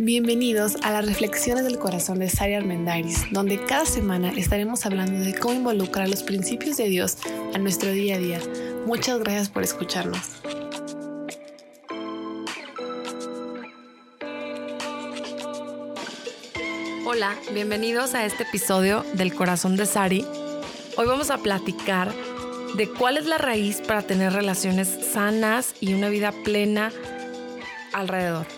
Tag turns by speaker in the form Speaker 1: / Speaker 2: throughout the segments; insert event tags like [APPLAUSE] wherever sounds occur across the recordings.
Speaker 1: Bienvenidos a las Reflexiones del Corazón de Sari Armendariz, donde cada semana estaremos hablando de cómo involucrar los principios de Dios a nuestro día a día. Muchas gracias por escucharnos.
Speaker 2: Hola, bienvenidos a este episodio del Corazón de Sari. Hoy vamos a platicar de cuál es la raíz para tener relaciones sanas y una vida plena alrededor.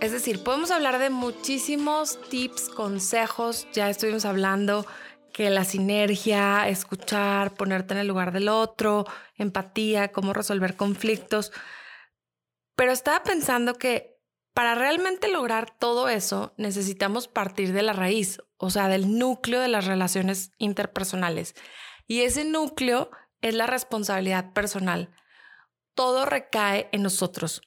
Speaker 2: Es decir, podemos hablar de muchísimos tips, consejos, ya estuvimos hablando que la sinergia, escuchar, ponerte en el lugar del otro, empatía, cómo resolver conflictos. Pero estaba pensando que para realmente lograr todo eso necesitamos partir de la raíz, o sea, del núcleo de las relaciones interpersonales. Y ese núcleo es la responsabilidad personal. Todo recae en nosotros.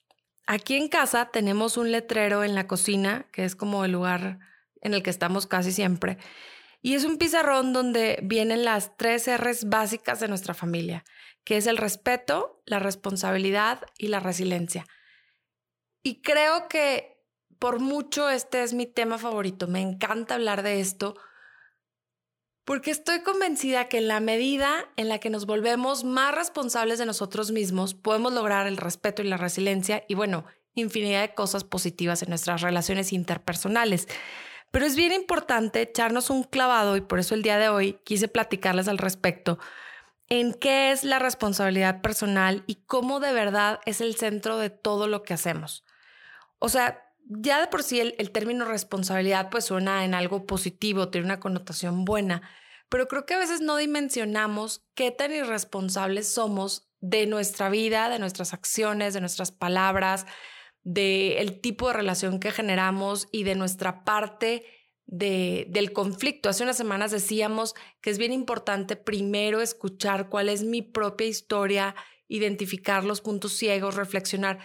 Speaker 2: Aquí en casa tenemos un letrero en la cocina, que es como el lugar en el que estamos casi siempre. Y es un pizarrón donde vienen las tres R's básicas de nuestra familia, que es el respeto, la responsabilidad y la resiliencia. Y creo que por mucho este es mi tema favorito. Me encanta hablar de esto porque estoy convencida que en la medida en la que nos volvemos más responsables de nosotros mismos, podemos lograr el respeto y la resiliencia y bueno, infinidad de cosas positivas en nuestras relaciones interpersonales. Pero es bien importante echarnos un clavado y por eso el día de hoy quise platicarles al respecto en qué es la responsabilidad personal y cómo de verdad es el centro de todo lo que hacemos. O sea, ya de por sí el, término responsabilidad pues suena en algo positivo, tiene una connotación buena, pero creo que a veces no dimensionamos qué tan irresponsables somos de nuestra vida, de nuestras acciones, de nuestras palabras, del el tipo de relación que generamos y de nuestra parte de, del conflicto. Hace unas semanas decíamos que es bien importante primero escuchar cuál es mi propia historia, identificar los puntos ciegos, reflexionar.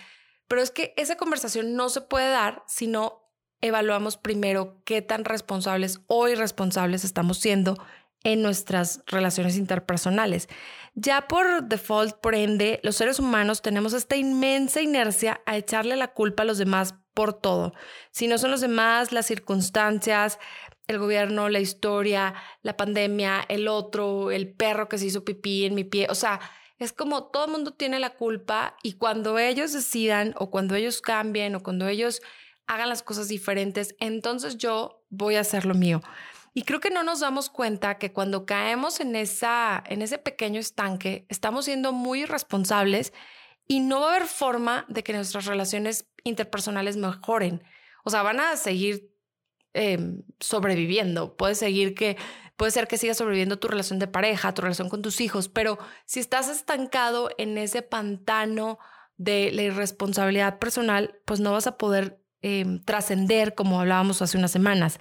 Speaker 2: Pero es que esa conversación no se puede dar si no evaluamos primero qué tan responsables o irresponsables estamos siendo en nuestras relaciones interpersonales. Ya por default, por ende, los seres humanos tenemos esta inmensa inercia a echarle la culpa a los demás por todo. Si no son los demás, las circunstancias, el gobierno, la historia, la pandemia, el otro, el perro que se hizo pipí en mi pie, o sea, es como todo el mundo tiene la culpa y cuando ellos decidan o cuando ellos cambien o cuando ellos hagan las cosas diferentes, entonces yo voy a hacer lo mío. Y creo que no nos damos cuenta que cuando caemos en, esa, en ese pequeño estanque, estamos siendo muy irresponsables y no va a haber forma de que nuestras relaciones interpersonales mejoren. O sea, van a seguir em, sobreviviendo. Puede seguir que Puede ser que siga sobreviviendo tu relación de pareja, tu relación con tus hijos, pero si estás estancado en ese pantano de la irresponsabilidad personal, pues no vas a poder em, trascender como hablábamos hace unas semanas.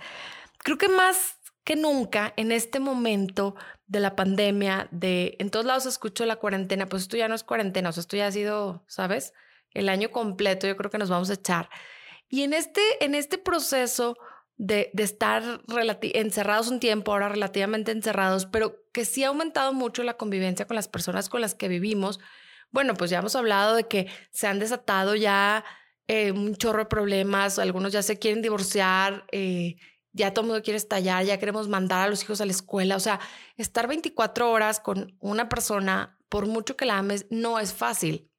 Speaker 2: Creo que más que nunca en este momento de la pandemia, de en todos lados escucho la cuarentena, pues esto ya no es cuarentena, o sea, esto ya ha sido, ¿sabes? El año completo, yo creo que nos vamos a echar. Y en este, en este proceso, de, estar encerrados un tiempo, ahora relativamente encerrados, pero que sí ha aumentado mucho la convivencia con las personas con las que vivimos. Bueno, pues ya hemos hablado de que se han desatado ya eh, un chorro de problemas, algunos ya se quieren divorciar, eh, ya todo el mundo quiere estallar, ya queremos mandar a los hijos a la escuela. O sea, estar 24 horas con una persona, por mucho que la ames, no es fácil.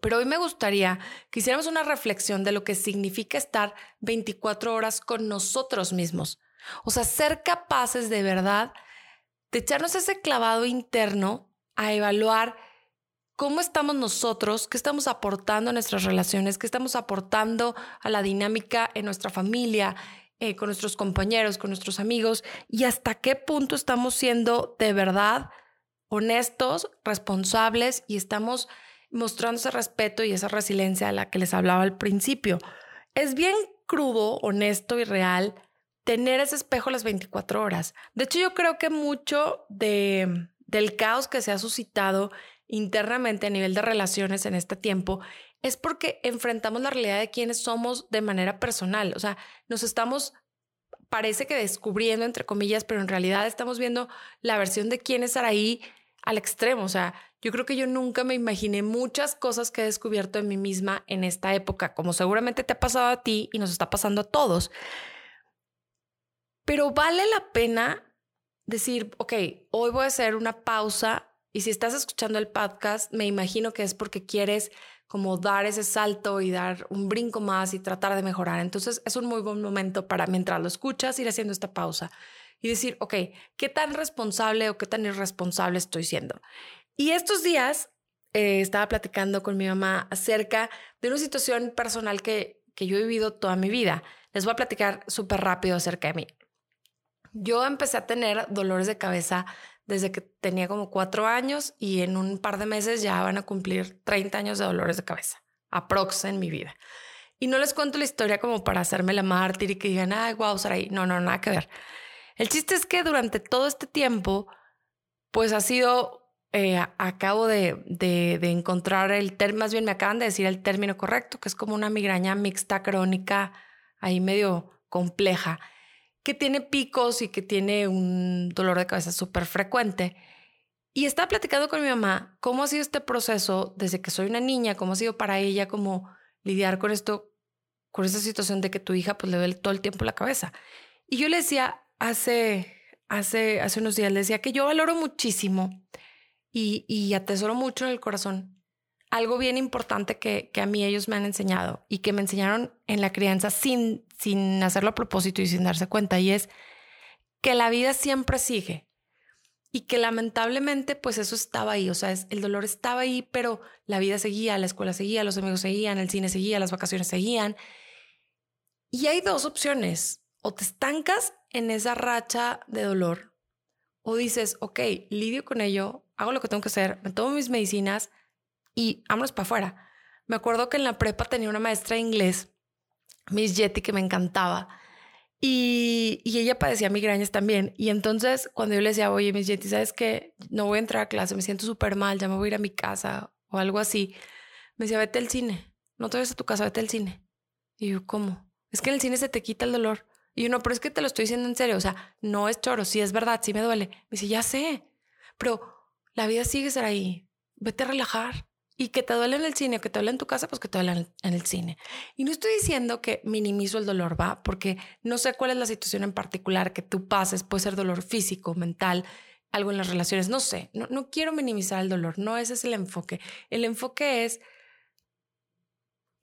Speaker 2: Pero hoy me gustaría que hiciéramos una reflexión de lo que significa estar 24 horas con nosotros mismos. O sea, ser capaces de verdad de echarnos ese clavado interno a evaluar cómo estamos nosotros, qué estamos aportando a nuestras relaciones, qué estamos aportando a la dinámica en nuestra familia, eh, con nuestros compañeros, con nuestros amigos y hasta qué punto estamos siendo de verdad honestos, responsables y estamos mostrando ese respeto y esa resiliencia a la que les hablaba al principio. Es bien crudo, honesto y real tener ese espejo las 24 horas. De hecho, yo creo que mucho de, del caos que se ha suscitado internamente a nivel de relaciones en este tiempo es porque enfrentamos la realidad de quiénes somos de manera personal. O sea, nos estamos, parece que descubriendo, entre comillas, pero en realidad estamos viendo la versión de quién es Araí al extremo. O sea, Yo creo que yo nunca me imaginé muchas cosas que he descubierto en mí misma en esta época, como seguramente te ha pasado a ti y nos está pasando a todos. Pero vale la pena decir, ok, hoy voy a hacer una pausa y si estás escuchando el podcast, me imagino que es porque quieres como dar ese salto y dar un brinco más y tratar de mejorar. Entonces es un muy buen momento para mientras lo escuchas ir haciendo esta pausa y decir, ok, ¿qué tan responsable o qué tan irresponsable estoy siendo? Y estos días eh, estaba platicando con mi mamá acerca de una situación personal que, que yo he vivido toda mi vida. Les voy a platicar súper rápido acerca de mí. Yo empecé a tener dolores de cabeza desde que tenía como cuatro años y en un par de meses ya van a cumplir 30 años de dolores de cabeza, aprox en mi vida. Y no les cuento la historia como para hacerme la mártir y que digan, ay, wow, Saray. No, no, nada que ver. El chiste es que durante todo este tiempo, pues ha sido, eh, acabo de, de, de, encontrar el término, más bien me acaban de decir el término correcto, que es como una migraña mixta crónica, ahí medio compleja que tiene picos y que tiene un dolor de cabeza súper frecuente. Y estaba platicando con mi mamá cómo ha sido este proceso desde que soy una niña, cómo ha sido para ella como lidiar con esto, con esta situación de que tu hija pues le duele todo el tiempo la cabeza. Y yo le decía hace, hace, hace unos días, le decía que yo valoro muchísimo y, y atesoro mucho en el corazón algo bien importante que, que, a mí ellos me han enseñado y que me enseñaron en la crianza sin, sin hacerlo a propósito y sin darse cuenta, y es que la vida siempre sigue y que lamentablemente pues eso estaba ahí, o sea, el dolor estaba ahí, pero la vida seguía, la escuela seguía, los amigos seguían, el cine seguía, las vacaciones seguían. Y hay dos opciones, o te estancas en esa racha de dolor, o dices, ok, lidio con ello, hago lo que tengo que hacer, me tomo mis medicinas, y vámonos para afuera. Me acuerdo que en la prepa tenía una maestra de inglés, Miss Jetty, que me encantaba. Y, y, ella padecía migrañas también. Y entonces, cuando yo le decía, oye, Miss Jetty, ¿sabes qué? No voy a entrar a clase, me siento súper mal, ya me voy a ir a mi casa o algo así. Me decía, vete al cine. No te vayas a tu casa, vete al cine. Y yo, ¿cómo? Es que en el cine se te quita el dolor. Y yo, no, pero es que te lo estoy diciendo en serio. O sea, no es choro, sí es verdad, sí me duele. Me dice, ya sé, pero la vida sigue ser ahí. Vete a relajar. Y que te duele en el cine o que te duele en tu casa, pues que te duele en el cine. Y no estoy diciendo que minimizo el dolor, va, porque no sé cuál es la situación en particular que tú pases. Puede ser dolor físico, mental, algo en las relaciones, no sé. No, no quiero minimizar el dolor, no ese es el enfoque. El enfoque es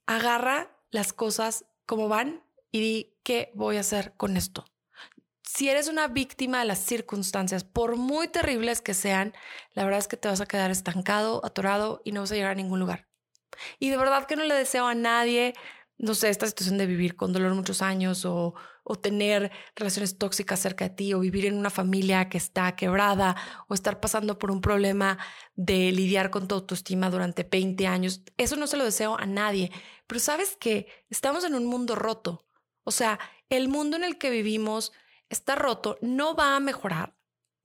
Speaker 2: agarra las cosas como van y di qué voy a hacer con esto si eres una víctima de las circunstancias, por muy terribles que sean, la verdad es que te vas a quedar estancado, atorado y no vas a llegar a ningún lugar. Y de verdad que no le deseo a nadie, no sé, esta situación de vivir con dolor muchos años o, tener relaciones tóxicas cerca de ti o vivir en una familia que está quebrada o estar pasando por un problema de lidiar con tu autoestima durante 20 años. Eso no se lo deseo a nadie. Pero sabes que estamos en un mundo roto. O sea, el mundo en el que vivimos está roto, no va a mejorar.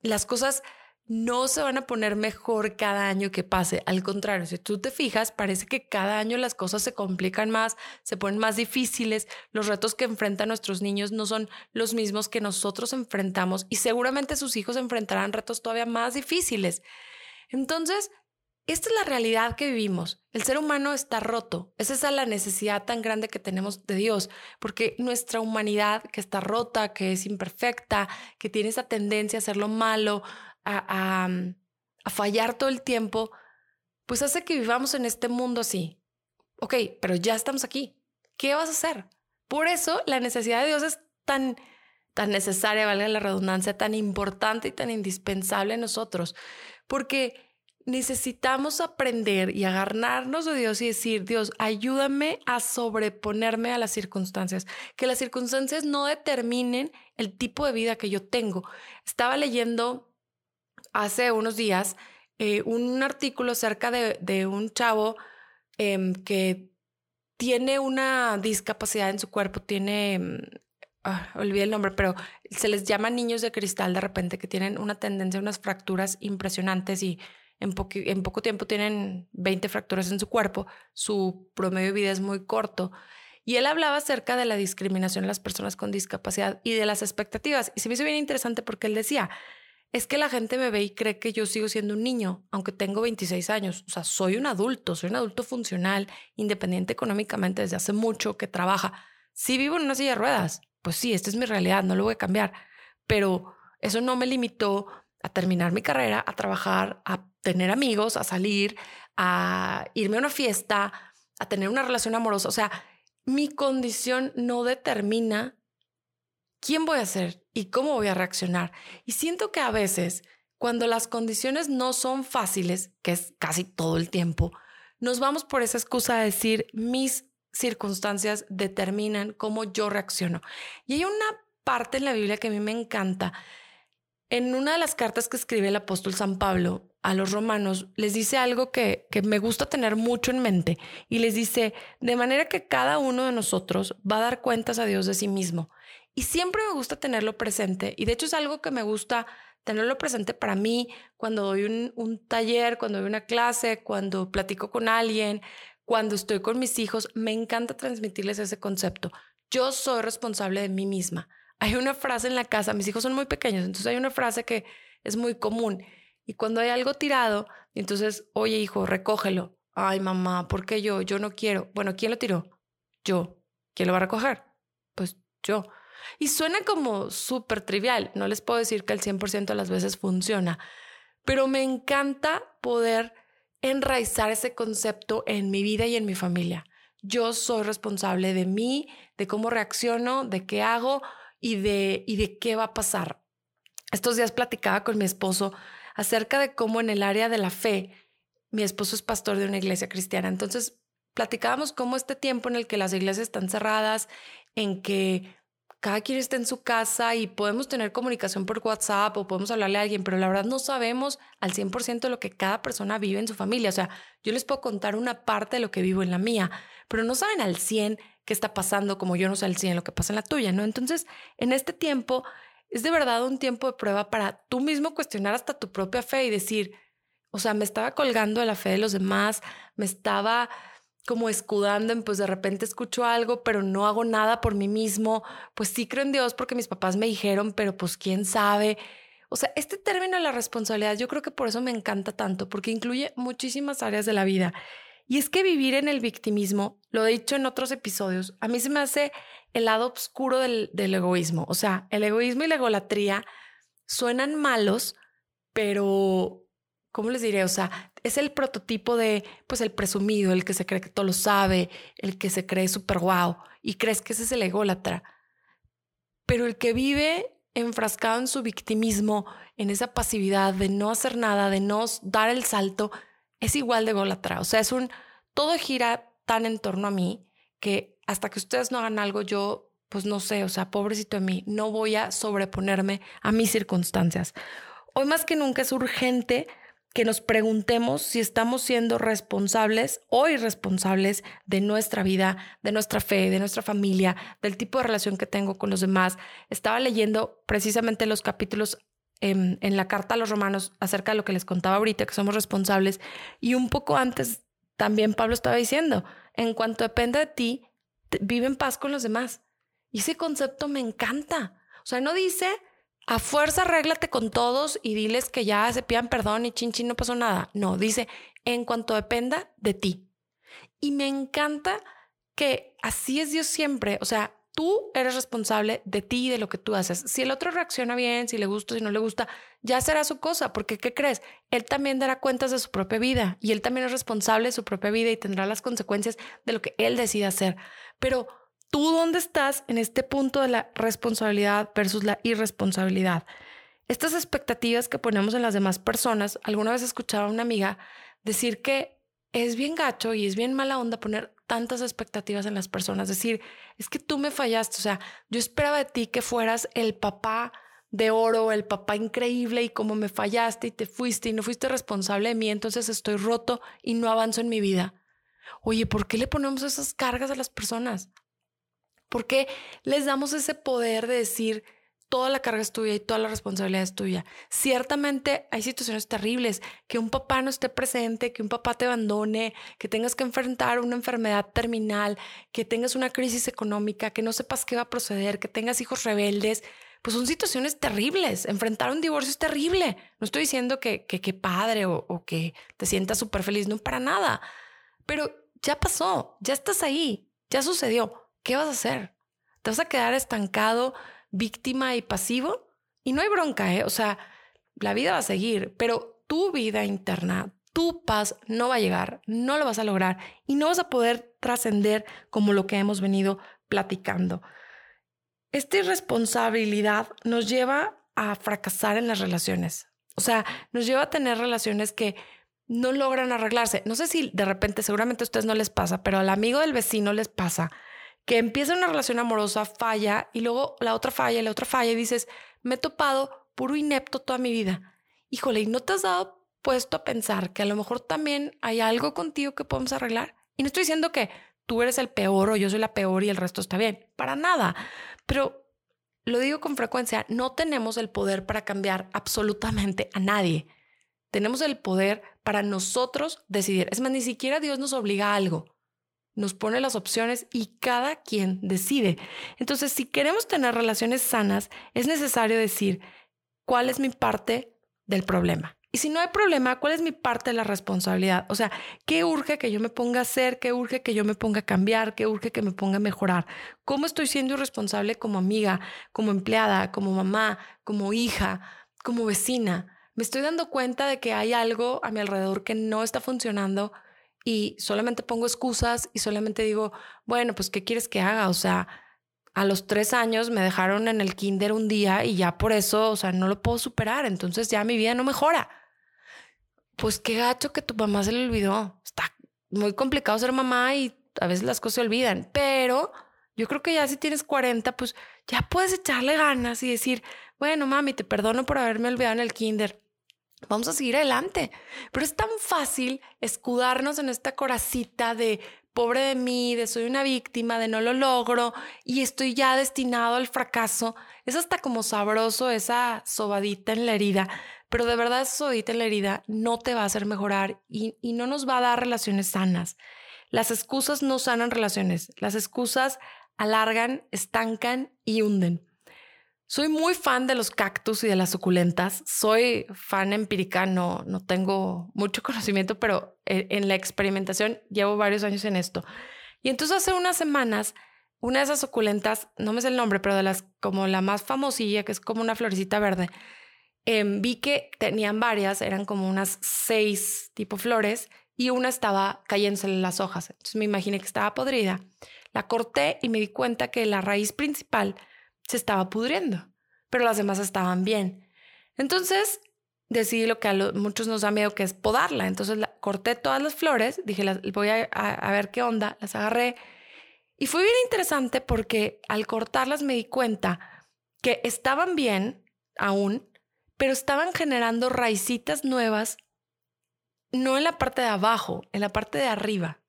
Speaker 2: Las cosas no se van a poner mejor cada año que pase. Al contrario, si tú te fijas, parece que cada año las cosas se complican más, se ponen más difíciles. Los retos que enfrentan nuestros niños no son los mismos que nosotros enfrentamos y seguramente sus hijos enfrentarán retos todavía más difíciles. Entonces, esta es la realidad que vivimos. El ser humano está roto. Es esa la necesidad tan grande que tenemos de Dios, porque nuestra humanidad que está rota, que es imperfecta, que tiene esa tendencia a hacer lo malo, a, fallar todo el tiempo, pues hace que vivamos en este mundo así. Ok, pero ya estamos aquí. ¿Qué vas a hacer? Por eso la necesidad de Dios es tan, tan necesaria, valga la redundancia, tan importante y tan indispensable en nosotros, porque necesitamos aprender y agarrarnos de Dios y decir, Dios, ayúdame a sobreponerme a las circunstancias, que las circunstancias no determinen el tipo de vida que yo tengo. Estaba leyendo hace unos días eh, un artículo acerca de, un chavo em, que tiene una discapacidad en su cuerpo, tiene... Em, ah, olvidé el nombre, pero se les llama niños de cristal de repente, que tienen una tendencia a unas fracturas impresionantes y en, poco tiempo tienen 20 fracturas en su cuerpo, su promedio de vida es muy corto. Y él hablaba acerca de la discriminación de las personas con discapacidad y de las expectativas. Y se me hizo bien interesante porque él decía, es que la gente me ve y cree que yo sigo siendo un niño, aunque tengo 26 años. O sea, soy un adulto, soy un adulto funcional, independiente económicamente desde hace mucho, que trabaja. Si vivo en una silla de ruedas, pues sí, esta es mi realidad, no lo voy a cambiar. Pero eso no me limitó a terminar mi carrera, a trabajar, a tener amigos, a salir, a irme a una fiesta, a tener una relación amorosa. O sea, mi condición no determina quién voy a ser y cómo voy a reaccionar. Y siento que a veces, cuando las condiciones no son fáciles, que es casi todo el tiempo, nos vamos por esa excusa de decir mis circunstancias determinan cómo yo reacciono. Y hay una parte en la Biblia que a mí me encanta. En una de las cartas que escribe el apóstol San Pablo a los romanos, les dice algo que, que me gusta tener mucho en mente y les dice, de manera que cada uno de nosotros va a dar cuentas a Dios de sí mismo. Y siempre me gusta tenerlo presente. Y de hecho es algo que me gusta tenerlo presente para mí cuando doy un, un taller, cuando doy una clase, cuando platico con alguien, cuando estoy con mis hijos. Me encanta transmitirles ese concepto. Yo soy responsable de mí misma. Hay una frase en la casa, mis hijos son muy pequeños, entonces hay una frase que es muy común. Y cuando hay algo tirado, entonces, oye hijo, recógelo. Ay mamá, ¿por qué yo? Yo no quiero. Bueno, ¿quién lo tiró? Yo. ¿Quién lo va a recoger? Pues yo. Y suena como súper trivial, no les puedo decir que el 100% de las veces funciona, pero me encanta poder enraizar ese concepto en mi vida y en mi familia. Yo soy responsable de mí, de cómo reacciono, de qué hago y de, y de qué va a pasar. Estos días platicaba con mi esposo acerca de cómo en el área de la fe, mi esposo es pastor de una iglesia cristiana, entonces platicábamos cómo este tiempo en el que las iglesias están cerradas, en que cada quien está en su casa y podemos tener comunicación por WhatsApp o podemos hablarle a alguien, pero la verdad no sabemos al 100% lo que cada persona vive en su familia. O sea, yo les puedo contar una parte de lo que vivo en la mía, pero no saben al 100 qué está pasando como yo no sé al 100 lo que pasa en la tuya, ¿no? Entonces, en este tiempo es de verdad un tiempo de prueba para tú mismo cuestionar hasta tu propia fe y decir, o sea, me estaba colgando de la fe de los demás, me estaba como escudando en, pues de repente escucho algo, pero no hago nada por mí mismo, pues sí creo en Dios porque mis papás me dijeron, pero pues quién sabe. O sea, este término de la responsabilidad, yo creo que por eso me encanta tanto, porque incluye muchísimas áreas de la vida. Y es que vivir en el victimismo, lo he dicho en otros episodios, a mí se me hace el lado oscuro del, del egoísmo. O sea, el egoísmo y la egolatría suenan malos, pero ¿cómo les diré? O sea, es el prototipo de, pues, el presumido, el que se cree que todo lo sabe, el que se cree súper guau y crees que ese es el ególatra. Pero el que vive enfrascado en su victimismo, en esa pasividad de no hacer nada, de no dar el salto, es igual de ególatra. O sea, es un, todo gira tan en torno a mí que hasta que ustedes no hagan algo, yo, pues no sé, o sea, pobrecito de mí, no voy a sobreponerme a mis circunstancias. Hoy más que nunca es urgente que nos preguntemos si estamos siendo responsables o irresponsables de nuestra vida, de nuestra fe, de nuestra familia, del tipo de relación que tengo con los demás. Estaba leyendo precisamente los capítulos en, en, la carta a los romanos acerca de lo que les contaba ahorita, que somos responsables. Y un poco antes también Pablo estaba diciendo, en cuanto dependa de ti, vive en paz con los demás. Y ese concepto me encanta. O sea, no dice a fuerza arréglate con todos y diles que ya se pidan perdón y chin chin no pasó nada. No, dice en cuanto dependa de ti. Y me encanta que así es Dios siempre. O sea, tú eres responsable de ti y de lo que tú haces. Si el otro reacciona bien, si le gusta, si no le gusta, ya será su cosa, porque ¿qué crees? Él también dará cuentas de su propia vida y él también es responsable de su propia vida y tendrá las consecuencias de lo que él decida hacer. Pero ¿Tú dónde estás en este punto de la responsabilidad versus la irresponsabilidad? Estas expectativas que ponemos en las demás personas, alguna vez escuchaba a una amiga decir que es bien gacho y es bien mala onda poner tantas expectativas en las personas. Decir, es que tú me fallaste, o sea, yo esperaba de ti que fueras el papá de oro, el papá increíble y como me fallaste y te fuiste y no fuiste responsable de mí, entonces estoy roto y no avanzo en mi vida. Oye, ¿por qué le ponemos esas cargas a las personas? ¿Por qué les damos ese poder de decir toda la carga es tuya y toda la responsabilidad es tuya? Ciertamente hay situaciones terribles, que un papá no esté presente, que un papá te abandone, que tengas que enfrentar una enfermedad terminal, que tengas una crisis económica, que no sepas qué va a proceder, que tengas hijos rebeldes. pues son situaciones terribles. Enfrentar un divorcio es terrible. No estoy diciendo que que, padre o, o, que te sientas súper feliz, no para nada. Pero ya pasó, ya estás ahí, ya sucedió. ¿Qué vas a hacer? ¿Te vas a quedar estancado, víctima y pasivo? Y no hay bronca, ¿eh? O sea, la vida va a seguir, pero tu vida interna, tu paz no va a llegar, no lo vas a lograr y no vas a poder trascender como lo que hemos venido platicando. Esta irresponsabilidad nos lleva a fracasar en las relaciones. O sea, nos lleva a tener relaciones que no logran arreglarse. No sé si de repente, seguramente a ustedes no les pasa, pero al amigo del vecino les pasa que empieza una relación amorosa, falla y luego la otra falla y la otra falla y dices, me he topado puro inepto toda mi vida. Híjole, ¿y no te has dado puesto a pensar que a lo mejor también hay algo contigo que podemos arreglar? Y no estoy diciendo que tú eres el peor o yo soy la peor y el resto está bien, para nada. Pero lo digo con frecuencia, no tenemos el poder para cambiar absolutamente a nadie. Tenemos el poder para nosotros decidir. Es más, ni siquiera Dios nos obliga a algo. Nos pone las opciones y cada quien decide. Entonces, si queremos tener relaciones sanas, es necesario decir cuál es mi parte del problema. Y si no hay problema, ¿cuál es mi parte de la responsabilidad? O sea, ¿qué urge que yo me ponga a hacer? ¿Qué urge que yo me ponga a cambiar? ¿Qué urge que me ponga a mejorar? ¿Cómo estoy siendo irresponsable como amiga, como empleada, como mamá, como hija, como vecina? Me estoy dando cuenta de que hay algo a mi alrededor que no está funcionando y solamente pongo excusas y solamente digo, bueno, pues, ¿qué quieres que haga? O sea, a los tres años me dejaron en el kinder un día y ya por eso, o sea, no lo puedo superar. Entonces ya mi vida no mejora pues qué gacho que tu mamá se le olvidó. Está muy complicado ser mamá y a veces las cosas se olvidan, pero yo creo que ya si tienes 40, pues ya puedes echarle ganas y decir, bueno, mami, te perdono por haberme olvidado en el kinder. Vamos a seguir adelante. Pero es tan fácil escudarnos en esta coracita de pobre de mí, de soy una víctima, de no lo logro y estoy ya destinado al fracaso. Es hasta como sabroso esa sobadita en la herida pero de verdad eso en la herida no te va a hacer mejorar y, y no nos va a dar relaciones sanas. Las excusas no sanan relaciones, las excusas alargan, estancan y hunden. Soy muy fan de los cactus y de las suculentas. Soy fan empírica, no, tengo mucho [LAUGHS] conocimiento, pero e, en la experimentación llevo varios años en esto. Y entonces hace unas semanas, una de esas suculentas, no me sé el nombre, pero de las como la más famosilla, que es como una florecita verde, Em, vi que tenían varias, eran como unas seis tipo flores y una estaba cayéndose en las hojas. Entonces me imaginé que estaba podrida. La corté y me di cuenta que la raíz principal se estaba pudriendo, pero las demás estaban bien. Entonces decidí lo que a muchos nos da miedo, que es podarla. Entonces corté todas las flores, dije, voy a, a ver qué onda, las agarré. Y fue bien interesante porque al cortarlas me di cuenta que estaban bien aún, pero estaban generando raicitas nuevas, no en la parte de abajo, en la parte de arriba.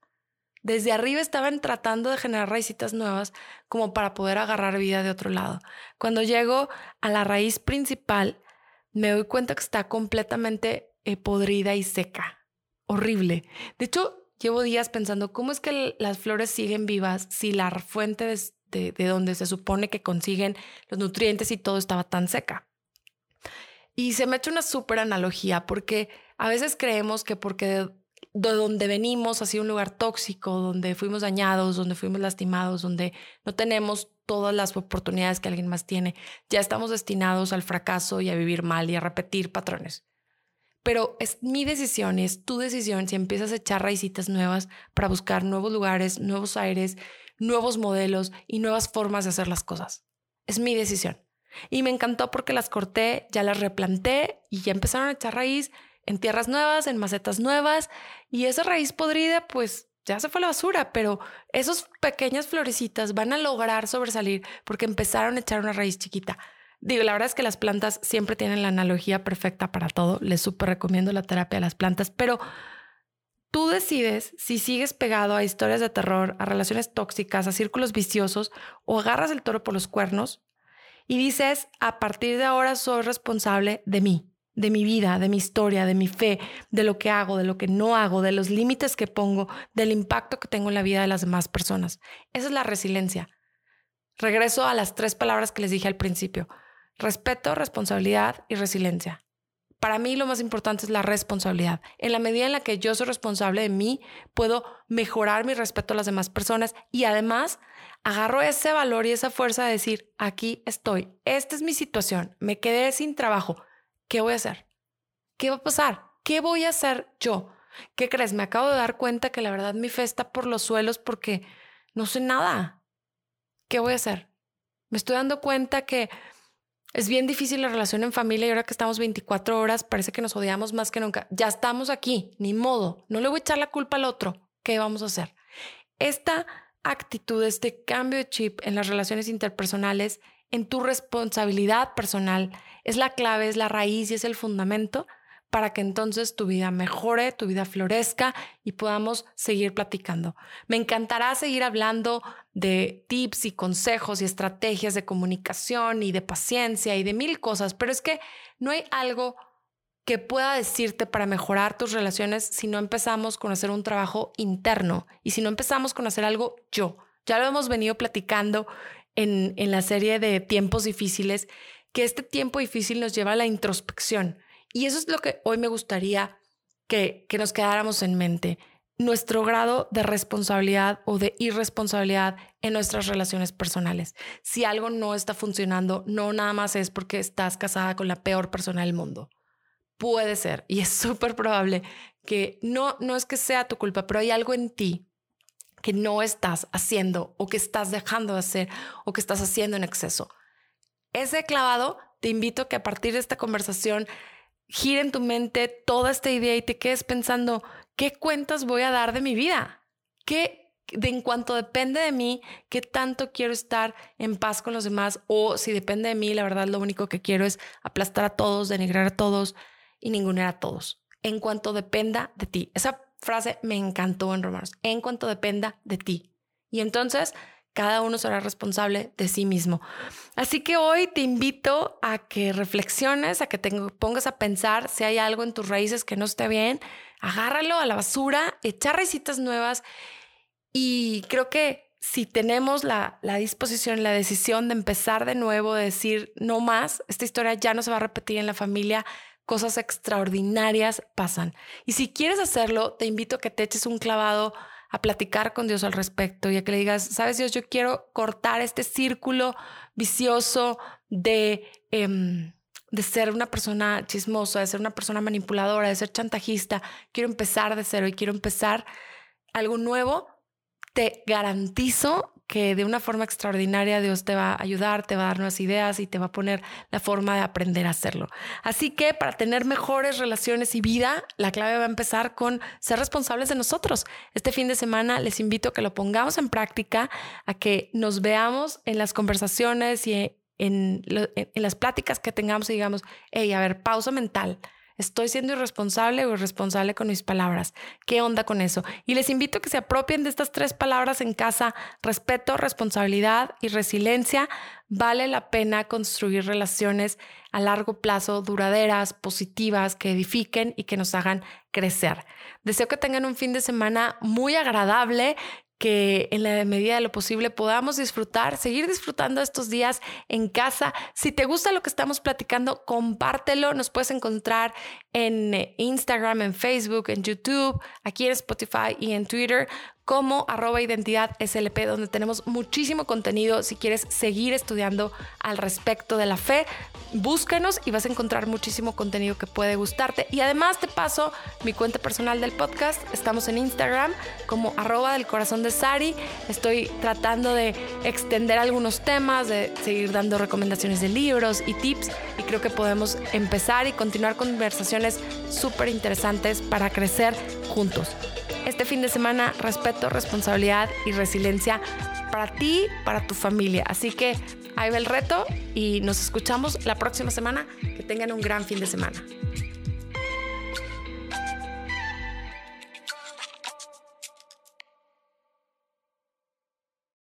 Speaker 2: Desde arriba estaban tratando de generar raicitas nuevas como para poder agarrar vida de otro lado. Cuando llego a la raíz principal, me doy cuenta que está completamente eh, podrida y seca. Horrible. De hecho, llevo días pensando cómo es que las flores siguen vivas si la fuente de, de donde se supone que consiguen los nutrientes y todo estaba tan seca. Y se me ha hecho una súper analogía porque a veces creemos que porque de, donde venimos, así un lugar tóxico, donde fuimos dañados, donde fuimos lastimados, donde no tenemos todas las oportunidades que alguien más tiene, ya estamos destinados al fracaso y a vivir mal y a repetir patrones. Pero es mi decisión y es tu decisión si empiezas a echar raicitas nuevas para buscar nuevos lugares, nuevos aires, nuevos modelos y nuevas formas de hacer las cosas. Es mi decisión. Y me encantó porque las corté, ya las replanté y ya empezaron a echar raíz en tierras nuevas, en macetas nuevas. Y esa raíz podrida, pues ya se fue a la basura, pero esas pequeñas florecitas van a lograr sobresalir porque empezaron a echar una raíz chiquita. Digo, la verdad es que las plantas siempre tienen la analogía perfecta para todo. Les súper recomiendo la terapia de las plantas, pero tú decides si sigues pegado a historias de terror, a relaciones tóxicas, a círculos viciosos o agarras el toro por los cuernos y dices, a partir de ahora soy responsable de mí, de mi vida, de mi historia, de mi fe, de lo que hago, de lo que no hago, de los límites que pongo, del impacto que tengo en la vida de las demás personas. Esa es la resiliencia. Regreso a las tres palabras que les dije al principio. respeto, responsabilidad y resiliencia. Para mí lo más importante es la responsabilidad. En la medida en la que yo soy responsable de mí, puedo mejorar mi respeto a las demás personas y además agarro ese valor y esa fuerza de decir, aquí estoy, esta es mi situación, me quedé sin trabajo, ¿qué voy a hacer? ¿Qué va a pasar? ¿Qué voy a hacer yo? ¿Qué crees? Me acabo de dar cuenta que la verdad mi fe está por los suelos porque no sé nada. ¿Qué voy a hacer? Me estoy dando cuenta que es bien difícil la relación en familia y ahora que estamos 24 horas parece que nos odiamos más que nunca. Ya estamos aquí, ni modo. No le voy a echar la culpa al otro. ¿Qué vamos a hacer? Esta actitud, este cambio de chip en las relaciones interpersonales, en tu responsabilidad personal, es la clave, es la raíz y es el fundamento para que entonces tu vida mejore, tu vida florezca y podamos seguir platicando. Me encantará seguir hablando de tips y consejos y estrategias de comunicación y de paciencia y de mil cosas, pero es que no hay algo que pueda decirte para mejorar tus relaciones si no empezamos con hacer un trabajo interno y si no empezamos con hacer algo yo. Ya lo hemos venido platicando en, la serie de tiempos difíciles, que este tiempo difícil nos lleva a la introspección y eso es lo que hoy me gustaría que, que nos quedáramos en mente, nuestro grado de responsabilidad o de irresponsabilidad en nuestras relaciones personales. Si algo no está funcionando, no nada más es porque estás casada con la peor persona del mundo. Puede ser, y es [LAUGHS] súper probable que no, no es que sea tu culpa, pero hay algo en ti que no estás haciendo o que estás dejando de hacer o que estás haciendo en exceso. Ese clavado, te invito a que a partir de esta conversación gira en tu mente toda esta idea y te quedes pensando, ¿qué cuentas voy a dar de mi vida? ¿Qué, de en cuanto depende de mí, qué tanto quiero estar en paz con los demás? O si depende de mí, la verdad lo único que quiero es aplastar a todos, denigrar a todos y ningunear a todos. En cuanto dependa de ti. Esa frase me encantó en Romanos. En cuanto dependa de ti. Y entonces cada uno será responsable de sí mismo. Así que hoy te invito a que reflexiones, a que te pongas a pensar si hay algo en tus raíces que no esté bien, agárralo a la basura, echar raicitas nuevas y creo que si tenemos la, la disposición, la decisión de empezar de nuevo, de decir no más, esta historia ya no se va a repetir en la familia, cosas extraordinarias pasan. Y si quieres hacerlo, te invito a que te eches un clavado a platicar con Dios al respecto y a que le digas, sabes Dios, yo quiero cortar este círculo vicioso de, em, de ser una persona chismosa, de ser una persona manipuladora, de ser chantajista. Quiero empezar de cero y quiero empezar algo nuevo. Te garantizo que de una forma extraordinaria Dios te va a ayudar, te va a dar nuevas ideas y te va a poner la forma de aprender a hacerlo. Así que para tener mejores relaciones y vida, la clave va a empezar con ser responsables de nosotros. Este fin de semana les invito a que lo pongamos en práctica, a que nos veamos en las conversaciones y en, en las pláticas que tengamos y digamos, hey, a ver, pausa mental ¿Estoy siendo irresponsable o irresponsable con mis palabras? ¿Qué onda con eso? Y les invito a que se apropien de estas tres palabras en casa. Respeto, responsabilidad y resiliencia. Vale la pena construir relaciones a largo plazo, duraderas, positivas, que edifiquen y que nos hagan crecer. Deseo que tengan un fin de semana muy agradable, que en la medida de lo posible podamos disfrutar, seguir disfrutando estos días en casa. Si te gusta lo que estamos platicando, compártelo. Nos puedes encontrar en eh, Instagram, en Facebook, en YouTube, aquí en Spotify y en Twitter como arroba identidad SLP, donde tenemos muchísimo contenido. Si quieres seguir estudiando al respecto de la fe, búscanos y vas a encontrar muchísimo contenido que puede gustarte. Y además te paso mi cuenta personal del podcast. Estamos en Instagram como arroba del corazón de Sari. Estoy tratando de extender algunos temas, de seguir dando recomendaciones de libros y tips. Y creo que podemos empezar y continuar conversaciones súper interesantes para crecer juntos. Este fin de semana, respeto, responsabilidad y resiliencia para ti, para tu familia. Así que ahí va el reto y nos escuchamos la próxima semana. Que tengan un gran fin de semana.